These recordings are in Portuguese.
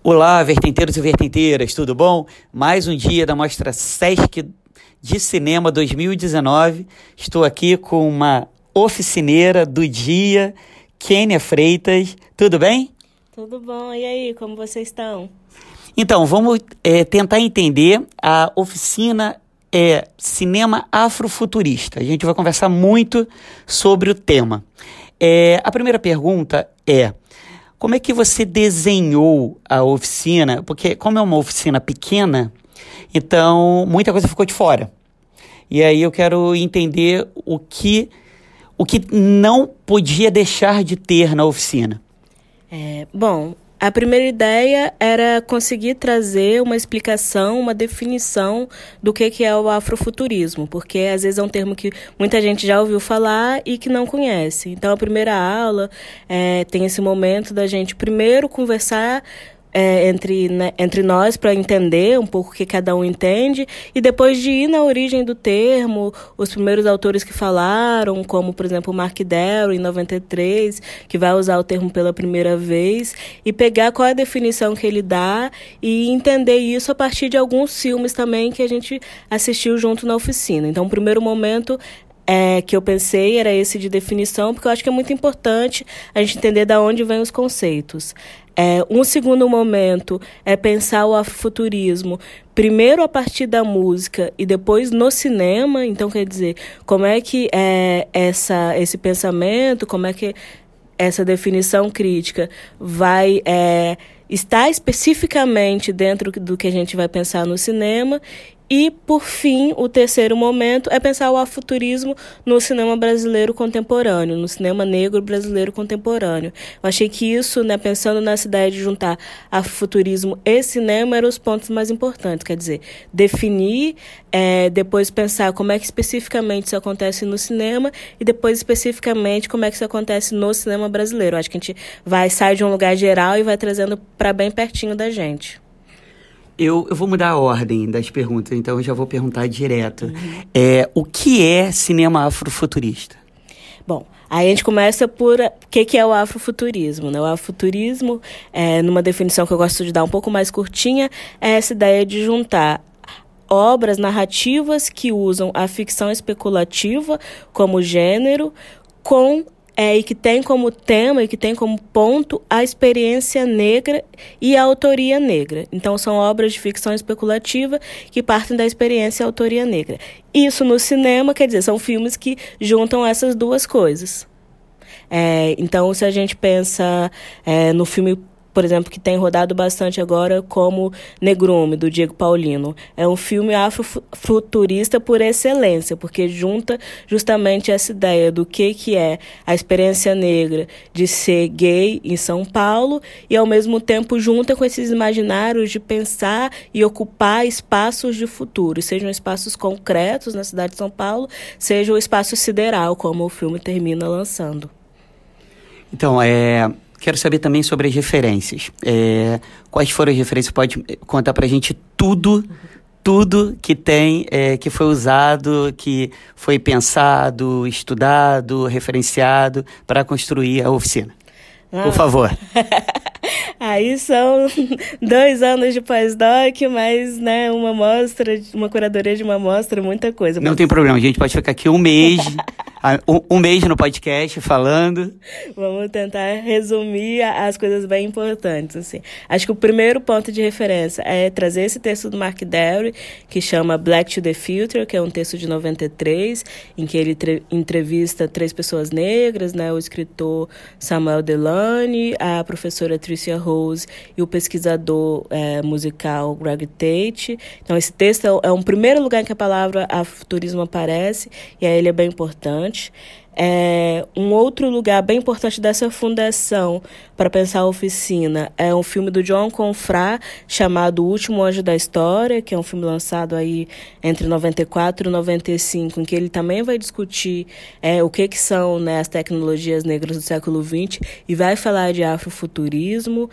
Olá, vertenteiros e vertenteiras, tudo bom? Mais um dia da Mostra Sesc de Cinema 2019. Estou aqui com uma oficineira do dia, Kênia Freitas. Tudo bem? Tudo bom. E aí, como vocês estão? Então, vamos é, tentar entender a oficina é Cinema Afrofuturista. A gente vai conversar muito sobre o tema. É, a primeira pergunta é como é que você desenhou a oficina? Porque, como é uma oficina pequena, então muita coisa ficou de fora. E aí eu quero entender o que, o que não podia deixar de ter na oficina. É, bom, a primeira ideia era conseguir trazer uma explicação, uma definição do que, que é o afrofuturismo, porque às vezes é um termo que muita gente já ouviu falar e que não conhece. Então, a primeira aula é, tem esse momento da gente primeiro conversar é, entre, né, entre nós para entender um pouco o que cada um entende e depois de ir na origem do termo, os primeiros autores que falaram, como por exemplo Mark Darrow em 93, que vai usar o termo pela primeira vez, e pegar qual é a definição que ele dá e entender isso a partir de alguns filmes também que a gente assistiu junto na oficina. Então, o primeiro momento é, que eu pensei era esse de definição, porque eu acho que é muito importante a gente entender de onde vêm os conceitos. É, um segundo momento é pensar o afrofuturismo, primeiro a partir da música e depois no cinema. Então, quer dizer, como é que é essa, esse pensamento, como é que essa definição crítica vai é, estar especificamente dentro do que a gente vai pensar no cinema e, por fim, o terceiro momento é pensar o afuturismo no cinema brasileiro contemporâneo, no cinema negro brasileiro contemporâneo. Eu achei que isso, né, pensando nessa ideia de juntar afuturismo e cinema, eram os pontos mais importantes. Quer dizer, definir, é, depois pensar como é que especificamente isso acontece no cinema e depois especificamente como é que isso acontece no cinema brasileiro. Eu acho que a gente vai sair de um lugar geral e vai trazendo para bem pertinho da gente. Eu, eu vou mudar a ordem das perguntas, então eu já vou perguntar direto. Uhum. É, o que é cinema afrofuturista? Bom, aí a gente começa por o que, que é o afrofuturismo. Né? O afrofuturismo, é, numa definição que eu gosto de dar um pouco mais curtinha, é essa ideia de juntar obras narrativas que usam a ficção especulativa como gênero com é, e que tem como tema e que tem como ponto a experiência negra e a autoria negra. Então, são obras de ficção especulativa que partem da experiência e autoria negra. Isso no cinema, quer dizer, são filmes que juntam essas duas coisas. É, então, se a gente pensa é, no filme por exemplo, que tem rodado bastante agora, como Negrume, do Diego Paulino. É um filme afrofuturista por excelência, porque junta justamente essa ideia do que, que é a experiência negra de ser gay em São Paulo e, ao mesmo tempo, junta com esses imaginários de pensar e ocupar espaços de futuro, sejam espaços concretos na cidade de São Paulo, seja o espaço sideral, como o filme termina lançando. Então, é, Quero saber também sobre as referências. É, quais foram as referências? Pode contar pra gente tudo, tudo que tem, é, que foi usado, que foi pensado, estudado, referenciado para construir a oficina. Ah. Por favor. Aí são dois anos de pós-doc, mas né, uma mostra, uma curadoria de uma mostra, muita coisa. Não tem problema, a gente pode ficar aqui um mês um, um mês no podcast falando. Vamos tentar resumir as coisas bem importantes. Assim. Acho que o primeiro ponto de referência é trazer esse texto do Mark Derry, que chama Black to the Future, que é um texto de 93, em que ele entrevista três pessoas negras, né, o escritor Samuel Delany, a professora Tricia Rose e o pesquisador é, musical Greg Tate. Então, esse texto é, é um primeiro lugar em que a palavra afuturismo aparece, e aí ele é bem importante importante. É, um outro lugar bem importante dessa fundação para pensar a oficina é um filme do John Confrá chamado O Último Anjo da História, que é um filme lançado aí entre 94 e 95, em que ele também vai discutir é, o que, que são né, as tecnologias negras do século XX e vai falar de afrofuturismo.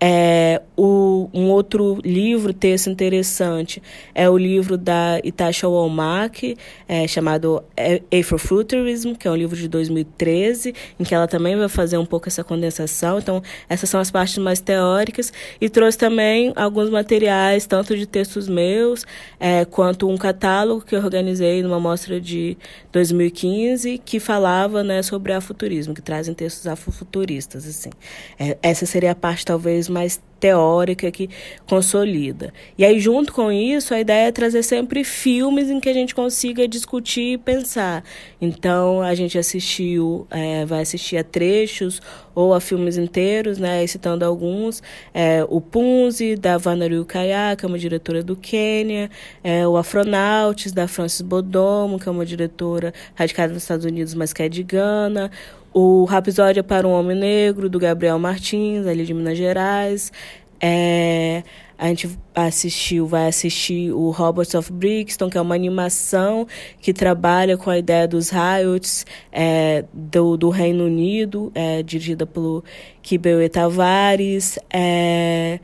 É, o, um outro livro, texto interessante, é o livro da Itasha Womack, é, chamado Afrofuturism, que é um livro de 2013, em que ela também vai fazer um pouco essa condensação. Então, essas são as partes mais teóricas. E trouxe também alguns materiais, tanto de textos meus, é, quanto um catálogo que eu organizei numa mostra de 2015, que falava né, sobre afuturismo, que trazem textos afrofuturistas. Assim. É, essa seria a parte, talvez, mais teórica que consolida. E aí, junto com isso, a ideia é trazer sempre filmes em que a gente consiga discutir e pensar. Então, a gente assistiu, é, vai assistir a trechos ou a filmes inteiros, né, citando alguns, é, o Punzi, da Vanaru Kaya, que é uma diretora do Quênia, é, o Afronauts, da Francis Bodomo, que é uma diretora radicada nos Estados Unidos, mas que é de Gana, o Rapsódia para um Homem Negro, do Gabriel Martins, ali de Minas Gerais. É, a gente assistiu, vai assistir o Robots of Brixton, que é uma animação que trabalha com a ideia dos riots é, do, do Reino Unido, é, dirigida pelo Kibeu Tavares. É,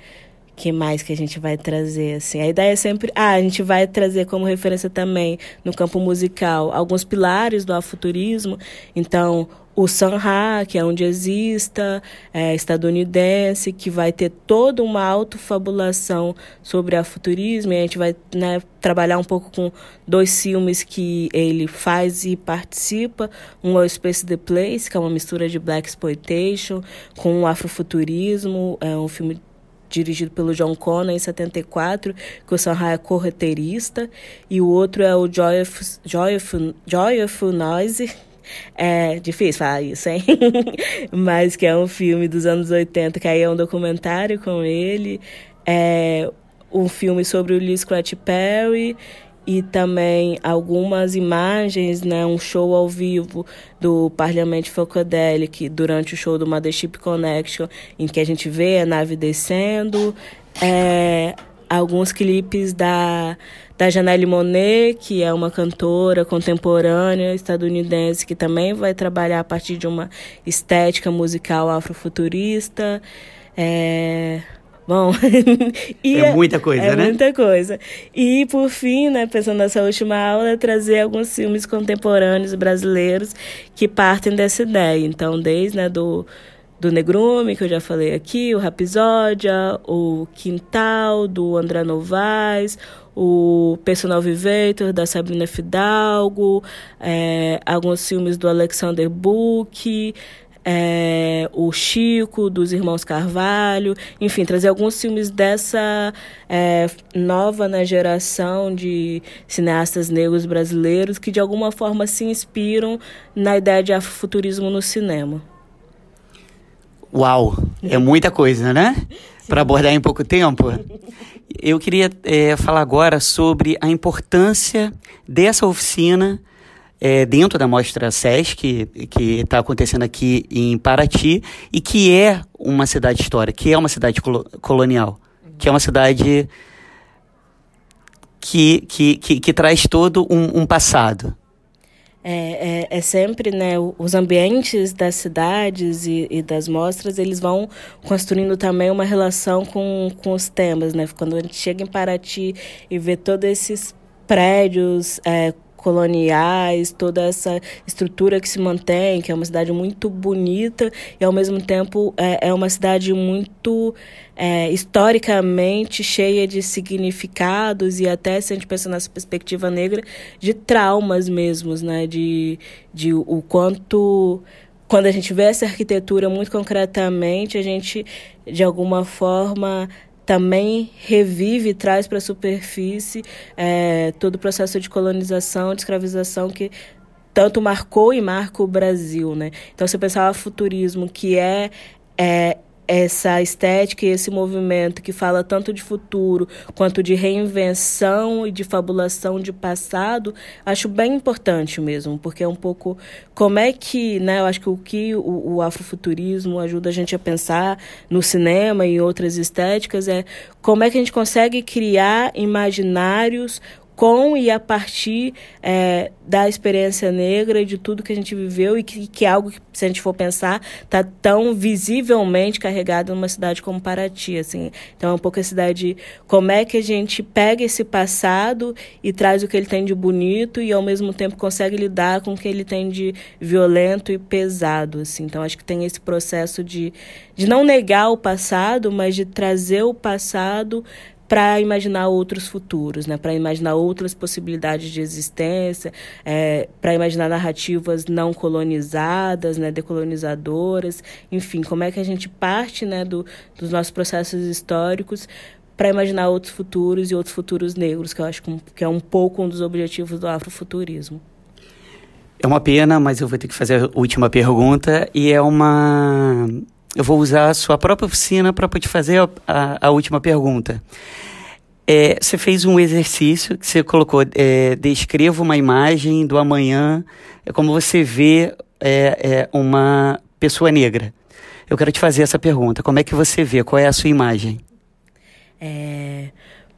que mais que a gente vai trazer assim? A ideia é sempre, ah, a gente vai trazer como referência também no campo musical alguns pilares do afuturismo. Então, o Sanha, que é um jazzista é, estadunidense, que vai ter toda uma autofabulação sobre a futurismo. E a gente vai né, trabalhar um pouco com dois filmes que ele faz e participa. Um é o Space the Place, que é uma mistura de Black Exploitation com o afrofuturismo. É um filme dirigido pelo John Connor em 74, que o Sanha é correteirista. E o outro é o Joyful, Joyful, Joyful Noise, é difícil falar isso, hein? Mas que é um filme dos anos 80, que aí é um documentário com ele. É um filme sobre o Lee Scratch Perry e também algumas imagens, né, um show ao vivo do Parlamento Funkadelic durante o show do Mothership Connection, em que a gente vê a nave descendo, é, alguns clipes da da Janelle Monet, que é uma cantora contemporânea estadunidense que também vai trabalhar a partir de uma estética musical afrofuturista. É... Bom, e é muita coisa, é né? É muita coisa. E, por fim, né, pensando nessa última aula, trazer alguns filmes contemporâneos brasileiros que partem dessa ideia. Então, desde né, do, do Negrume, que eu já falei aqui, o Rapisódia, o Quintal, do André Novaes, o Personal Vivator, da Sabrina Fidalgo, é, alguns filmes do Alexander Book, é, o Chico, dos Irmãos Carvalho, enfim, trazer alguns filmes dessa é, nova né, geração de cineastas negros brasileiros que de alguma forma se inspiram na ideia de afrofuturismo no cinema. Uau, é muita coisa, né? Para abordar em pouco tempo. Eu queria é, falar agora sobre a importância dessa oficina é, dentro da Mostra SESC, que está acontecendo aqui em Paraty, e que é uma cidade histórica, que é uma cidade colonial, que é uma cidade que, que, que, que traz todo um, um passado. É, é, é, sempre, né, os ambientes das cidades e, e, das mostras, eles vão construindo também uma relação com, com os temas, né? Quando a gente chega em Paraty e vê todos esses prédios é, coloniais, toda essa estrutura que se mantém, que é uma cidade muito bonita e ao mesmo tempo é, é uma cidade muito é, historicamente cheia de significados e até se a gente pensa nessa perspectiva negra de traumas mesmos, né, de, de o quanto quando a gente vê essa arquitetura muito concretamente, a gente de alguma forma também revive e traz para a superfície é, todo o processo de colonização, de escravização que tanto marcou e marca o Brasil, né? Então, se pensar o futurismo, que é, é essa estética e esse movimento que fala tanto de futuro quanto de reinvenção e de fabulação de passado, acho bem importante mesmo, porque é um pouco como é que, né, eu acho que o que o, o afrofuturismo ajuda a gente a pensar no cinema e outras estéticas é como é que a gente consegue criar imaginários com e a partir é, da experiência negra e de tudo que a gente viveu e que, que é algo que, se a gente for pensar, está tão visivelmente carregado numa cidade como Paraty, assim. Então é um pouco a cidade, como é que a gente pega esse passado e traz o que ele tem de bonito e ao mesmo tempo consegue lidar com o que ele tem de violento e pesado, assim. Então acho que tem esse processo de, de não negar o passado, mas de trazer o passado para imaginar outros futuros, né? para imaginar outras possibilidades de existência, é, para imaginar narrativas não colonizadas, né? decolonizadoras, enfim, como é que a gente parte né? Do, dos nossos processos históricos para imaginar outros futuros e outros futuros negros, que eu acho que é um pouco um dos objetivos do afrofuturismo. É uma pena, mas eu vou ter que fazer a última pergunta e é uma eu vou usar a sua própria oficina para te fazer a, a, a última pergunta. É, você fez um exercício que você colocou, é, descreva uma imagem do amanhã, é como você vê é, é, uma pessoa negra. Eu quero te fazer essa pergunta, como é que você vê, qual é a sua imagem? É,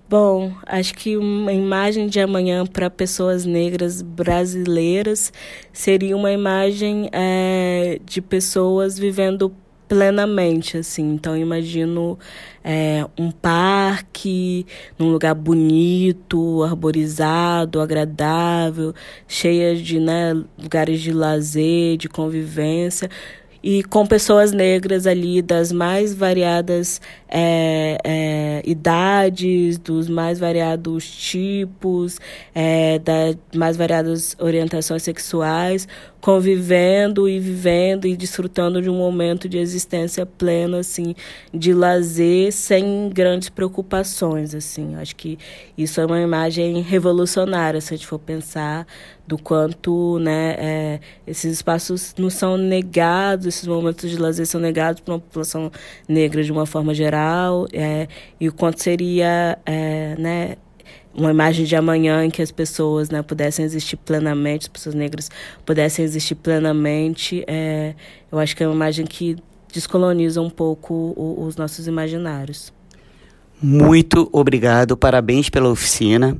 bom, acho que uma imagem de amanhã para pessoas negras brasileiras seria uma imagem é, de pessoas vivendo plenamente, assim. Então, imagino é, um parque, num lugar bonito, arborizado, agradável, cheia de né, lugares de lazer, de convivência, e com pessoas negras ali das mais variadas é, é, idades, dos mais variados tipos, é, das mais variadas orientações sexuais, convivendo e vivendo e desfrutando de um momento de existência plena, assim, de lazer, sem grandes preocupações, assim. Acho que isso é uma imagem revolucionária, se a gente for pensar do quanto, né, é, esses espaços não são negados, esses momentos de lazer são negados para uma população negra de uma forma geral, é, e o quanto seria, é, né, uma imagem de amanhã em que as pessoas né, pudessem existir plenamente, as pessoas negras pudessem existir plenamente, é, eu acho que é uma imagem que descoloniza um pouco o, os nossos imaginários. Muito obrigado, parabéns pela oficina.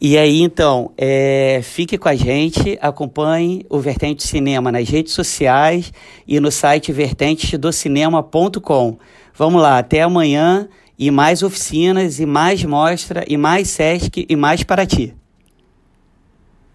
E aí, então, é, fique com a gente, acompanhe o Vertente Cinema nas redes sociais e no site vertentesdocinema.com. Vamos lá, até amanhã e mais oficinas, e mais mostra, e mais Sesc, e mais para ti.